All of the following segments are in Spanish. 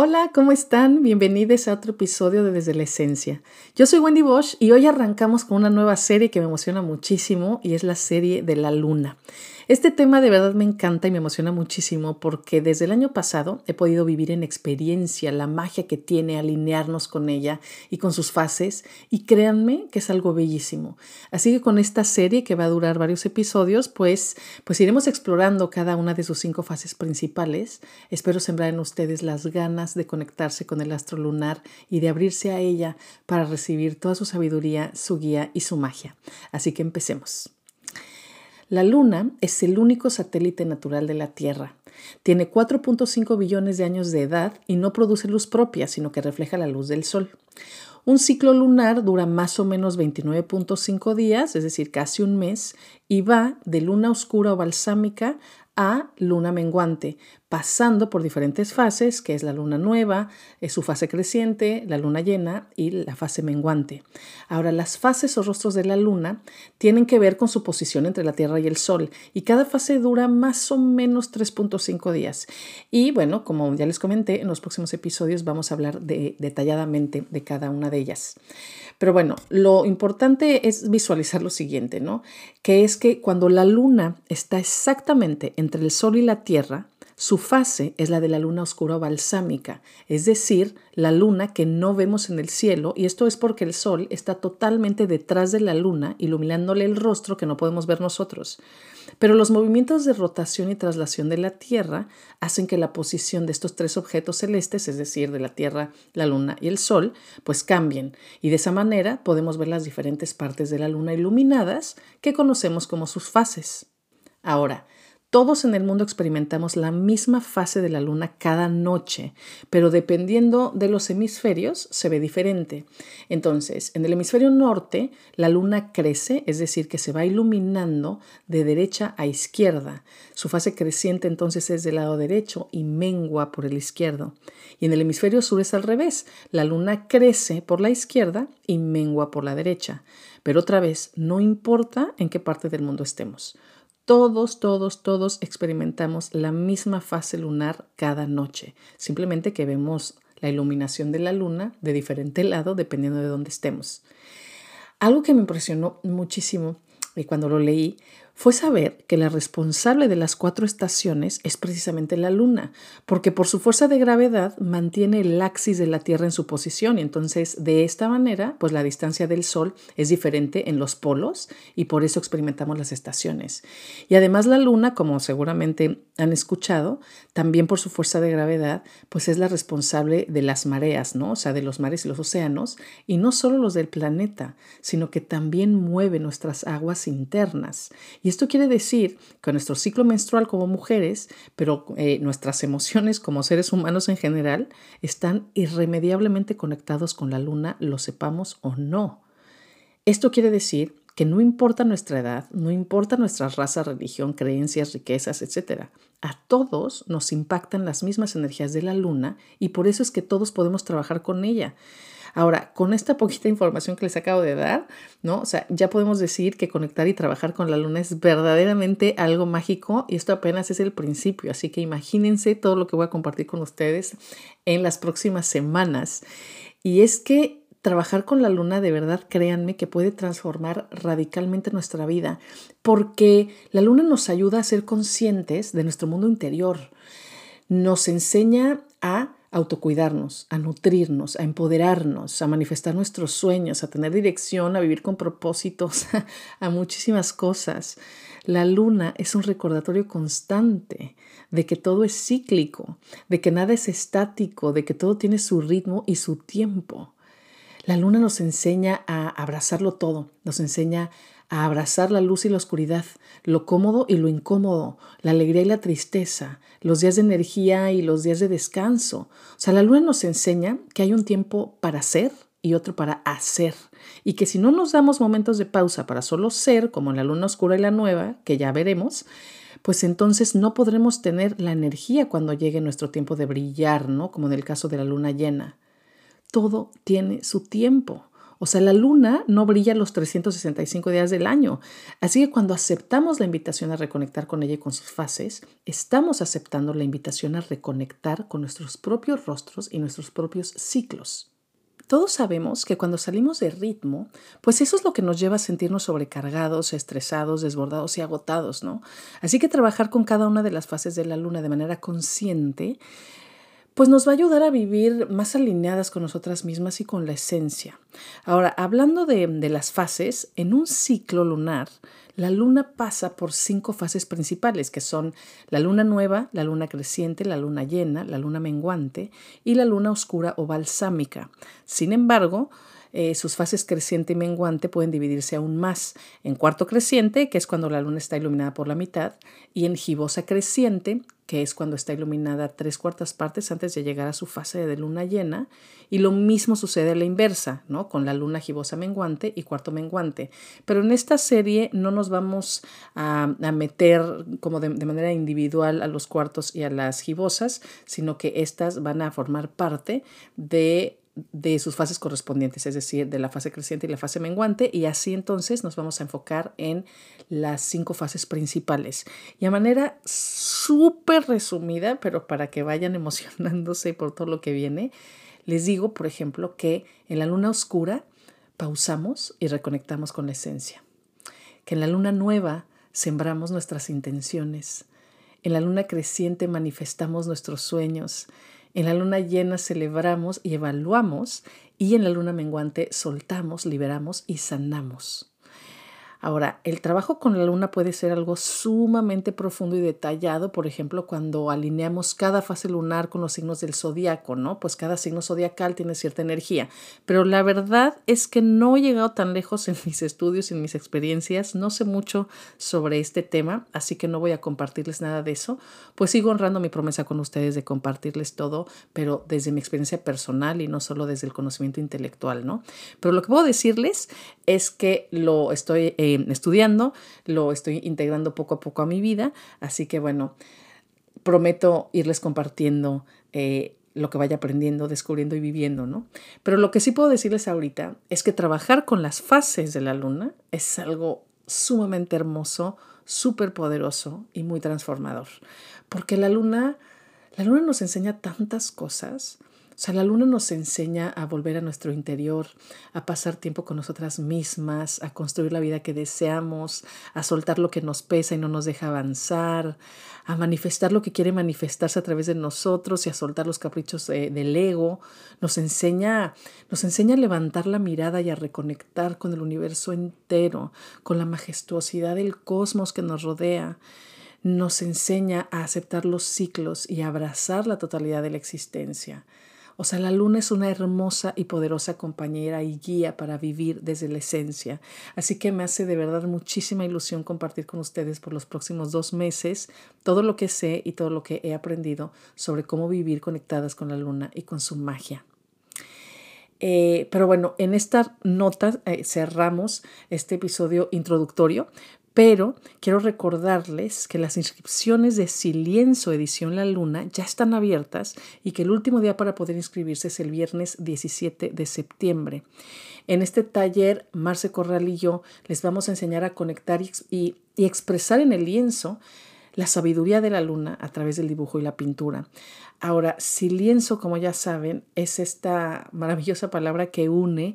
Hola, ¿cómo están? Bienvenidos a otro episodio de Desde la Esencia. Yo soy Wendy Bosch y hoy arrancamos con una nueva serie que me emociona muchísimo y es la serie de la luna. Este tema de verdad me encanta y me emociona muchísimo porque desde el año pasado he podido vivir en experiencia la magia que tiene alinearnos con ella y con sus fases y créanme que es algo bellísimo. Así que con esta serie que va a durar varios episodios, pues, pues iremos explorando cada una de sus cinco fases principales. Espero sembrar en ustedes las ganas de conectarse con el astro lunar y de abrirse a ella para recibir toda su sabiduría, su guía y su magia. Así que empecemos. La Luna es el único satélite natural de la Tierra. Tiene 4.5 billones de años de edad y no produce luz propia, sino que refleja la luz del Sol. Un ciclo lunar dura más o menos 29.5 días, es decir, casi un mes, y va de luna oscura o balsámica a luna menguante, pasando por diferentes fases, que es la luna nueva, es su fase creciente, la luna llena y la fase menguante. Ahora, las fases o rostros de la luna tienen que ver con su posición entre la Tierra y el Sol, y cada fase dura más o menos 3.5 días. Y bueno, como ya les comenté, en los próximos episodios vamos a hablar detalladamente de cada una de ellas. Pero bueno, lo importante es visualizar lo siguiente, ¿no? Que es que cuando la luna está exactamente entre el Sol y la Tierra, su fase es la de la luna oscura balsámica, es decir, la luna que no vemos en el cielo, y esto es porque el sol está totalmente detrás de la luna, iluminándole el rostro que no podemos ver nosotros. Pero los movimientos de rotación y traslación de la Tierra hacen que la posición de estos tres objetos celestes, es decir, de la Tierra, la Luna y el Sol, pues cambien. Y de esa manera podemos ver las diferentes partes de la Luna iluminadas que conocemos como sus fases. Ahora, todos en el mundo experimentamos la misma fase de la luna cada noche, pero dependiendo de los hemisferios se ve diferente. Entonces, en el hemisferio norte, la luna crece, es decir, que se va iluminando de derecha a izquierda. Su fase creciente entonces es del lado derecho y mengua por el izquierdo. Y en el hemisferio sur es al revés, la luna crece por la izquierda y mengua por la derecha. Pero otra vez, no importa en qué parte del mundo estemos. Todos, todos, todos experimentamos la misma fase lunar cada noche, simplemente que vemos la iluminación de la luna de diferente lado dependiendo de dónde estemos. Algo que me impresionó muchísimo y cuando lo leí fue saber que la responsable de las cuatro estaciones es precisamente la Luna, porque por su fuerza de gravedad mantiene el axis de la Tierra en su posición y entonces de esta manera, pues la distancia del Sol es diferente en los polos y por eso experimentamos las estaciones. Y además la Luna, como seguramente han escuchado, también por su fuerza de gravedad, pues es la responsable de las mareas, ¿no? O sea, de los mares y los océanos, y no solo los del planeta, sino que también mueve nuestras aguas internas. Esto quiere decir que nuestro ciclo menstrual como mujeres, pero eh, nuestras emociones como seres humanos en general, están irremediablemente conectados con la luna, lo sepamos o no. Esto quiere decir que no importa nuestra edad, no importa nuestra raza, religión, creencias, riquezas, etc. A todos nos impactan las mismas energías de la luna y por eso es que todos podemos trabajar con ella. Ahora, con esta poquita información que les acabo de dar, ¿no? O sea, ya podemos decir que conectar y trabajar con la luna es verdaderamente algo mágico y esto apenas es el principio, así que imagínense todo lo que voy a compartir con ustedes en las próximas semanas. Y es que trabajar con la luna de verdad, créanme que puede transformar radicalmente nuestra vida, porque la luna nos ayuda a ser conscientes de nuestro mundo interior, nos enseña a autocuidarnos, a nutrirnos, a empoderarnos, a manifestar nuestros sueños, a tener dirección, a vivir con propósitos, a muchísimas cosas. La luna es un recordatorio constante de que todo es cíclico, de que nada es estático, de que todo tiene su ritmo y su tiempo. La luna nos enseña a abrazarlo todo, nos enseña a abrazar la luz y la oscuridad, lo cómodo y lo incómodo, la alegría y la tristeza, los días de energía y los días de descanso. O sea, la luna nos enseña que hay un tiempo para ser y otro para hacer. Y que si no nos damos momentos de pausa para solo ser, como en la luna oscura y la nueva, que ya veremos, pues entonces no podremos tener la energía cuando llegue nuestro tiempo de brillar, ¿no? Como en el caso de la luna llena. Todo tiene su tiempo. O sea, la luna no brilla los 365 días del año. Así que cuando aceptamos la invitación a reconectar con ella y con sus fases, estamos aceptando la invitación a reconectar con nuestros propios rostros y nuestros propios ciclos. Todos sabemos que cuando salimos de ritmo, pues eso es lo que nos lleva a sentirnos sobrecargados, estresados, desbordados y agotados, ¿no? Así que trabajar con cada una de las fases de la luna de manera consciente pues nos va a ayudar a vivir más alineadas con nosotras mismas y con la esencia. Ahora, hablando de, las fases, en un ciclo lunar, la luna pasa por cinco fases principales, que son la luna nueva, la luna creciente, la luna llena, la luna menguante y la luna oscura o balsámica. Sin embargo, eh, sus fases creciente y menguante pueden dividirse aún más en cuarto creciente, que es cuando la luna está iluminada por la mitad, y en gibosa creciente, que es cuando está iluminada tres cuartas partes antes de llegar a su fase de luna llena, y lo mismo sucede a la inversa, ¿no? Con la luna gibosa menguante y cuarto menguante. Pero en esta serie no nos vamos a, meter como de, de, manera individual a los cuartos y a las gibosas, sino que estas van a formar parte de de sus fases correspondientes, es decir, de la fase creciente y la fase menguante, y así entonces nos vamos a enfocar en las cinco fases principales. Y a manera súper resumida, pero para que vayan emocionándose por todo lo que viene, les digo, por ejemplo, que en la luna oscura pausamos y reconectamos con la esencia, que en la luna nueva sembramos nuestras intenciones, en la luna creciente manifestamos nuestros sueños, en la luna llena celebramos y evaluamos y en la luna menguante soltamos, liberamos y sanamos. Ahora, el trabajo con la luna puede ser algo sumamente profundo y detallado, por ejemplo, cuando alineamos cada fase lunar con los signos del zodiaco, ¿no? Pues cada signo zodiacal tiene cierta energía. Pero la verdad es que no he llegado tan lejos en mis estudios y en mis experiencias, no sé mucho sobre este tema, así que no voy a compartirles nada de eso, pues sigo honrando mi promesa con ustedes de compartirles todo, pero desde mi experiencia personal y no solo desde el conocimiento intelectual, ¿no? Pero lo que puedo decirles es que lo estoy... Eh, estudiando, lo estoy integrando poco a poco a mi vida, así que bueno, prometo irles compartiendo eh, lo que vaya aprendiendo, descubriendo y viviendo, ¿no? Pero lo que sí puedo decirles ahorita es que trabajar con las fases de la luna es algo sumamente hermoso, súper poderoso y muy transformador, porque la luna, la luna nos enseña tantas cosas, o sea, la luna nos enseña a volver a nuestro interior, a pasar tiempo con nosotras mismas, a construir la vida que deseamos, a soltar lo que nos pesa y no nos deja avanzar, a manifestar lo que quiere manifestarse a través de nosotros y a soltar los caprichos del ego. Nos enseña, nos enseña a levantar la mirada y a reconectar con el universo entero, con la majestuosidad del cosmos que nos rodea nos enseña a aceptar los ciclos y a abrazar la totalidad de la existencia. O sea, la luna es una hermosa y poderosa compañera y guía para vivir desde la esencia. Así que me hace de verdad muchísima ilusión compartir con ustedes por los próximos dos meses todo lo que sé y todo lo que he aprendido sobre cómo vivir conectadas con la luna y con su magia. Eh, pero bueno, en esta nota eh, cerramos este episodio introductorio, pero quiero recordarles que las inscripciones de Silienzo Edición La Luna ya están abiertas y que el último día para poder inscribirse es el viernes 17 de septiembre. En este taller, Marce Corral y yo les vamos a enseñar a conectar y, expresar en el lienzo la sabiduría de la luna a través del dibujo y la pintura. Ahora, silienzo, como ya saben, es esta maravillosa palabra que une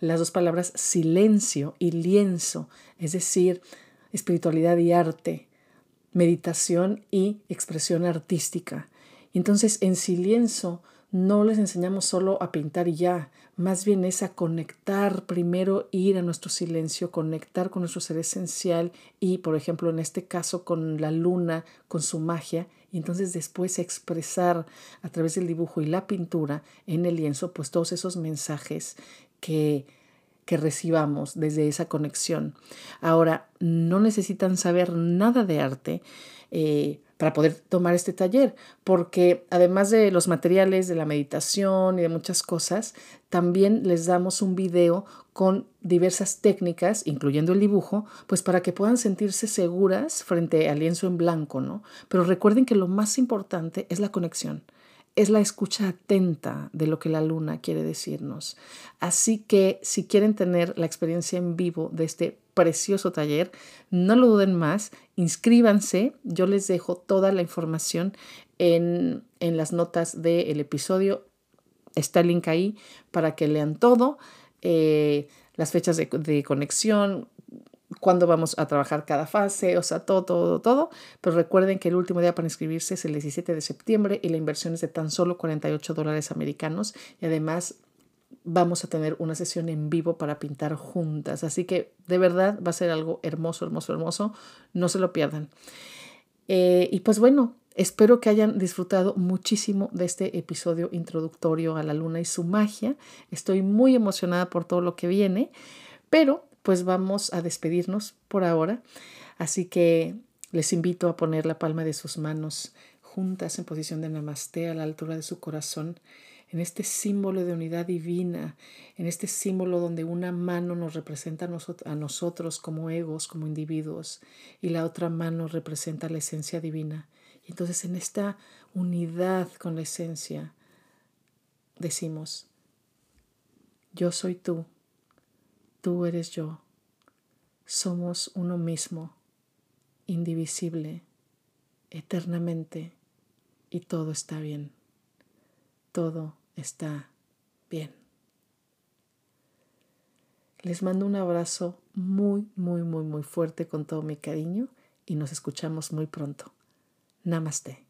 las dos palabras silencio y lienzo, es decir, espiritualidad y arte, meditación y expresión artística. Entonces, en silencio no les enseñamos solo a pintar y ya, más bien es a conectar, primero ir a nuestro silencio, conectar con nuestro ser esencial y, por ejemplo, en este caso con la luna, con su magia, y entonces después expresar a través del dibujo y la pintura en el lienzo, pues todos esos mensajes que que recibamos desde esa conexión. Ahora, no necesitan saber nada de arte. Eh, para poder tomar este taller, porque además de los materiales de la meditación y de muchas cosas, también les damos un video con diversas técnicas, incluyendo el dibujo, pues para que puedan sentirse seguras frente al lienzo en blanco, ¿no? Pero recuerden que lo más importante es la conexión es la escucha atenta de lo que la luna quiere decirnos. Así que si quieren tener la experiencia en vivo de este precioso taller, no lo duden más, inscríbanse, yo les dejo toda la información en, las notas del episodio, está el link ahí para que lean todo, eh, las fechas de, de conexión, cuándo vamos a trabajar cada fase, o sea, todo, todo, todo. Pero recuerden que el último día para inscribirse es el 17 de septiembre y la inversión es de tan solo 48 dólares americanos. Y además vamos a tener una sesión en vivo para pintar juntas. Así que de verdad va a ser algo hermoso, hermoso, hermoso. No se lo pierdan. Eh, y pues bueno, espero que hayan disfrutado muchísimo de este episodio introductorio a la luna y su magia. Estoy muy emocionada por todo lo que viene, pero pues vamos a despedirnos por ahora. Así que les invito a poner la palma de sus manos juntas en posición de namaste a la altura de su corazón, en este símbolo de unidad divina, en este símbolo donde una mano nos representa a, nosotros como egos, como individuos, y la otra mano representa la esencia divina. Y entonces en esta unidad con la esencia decimos, yo soy tú Tú eres yo. Somos uno mismo, indivisible, eternamente, y todo está bien. Todo está bien. Les mando un abrazo muy, muy, muy, muy fuerte con todo mi cariño y nos escuchamos muy pronto. Namaste.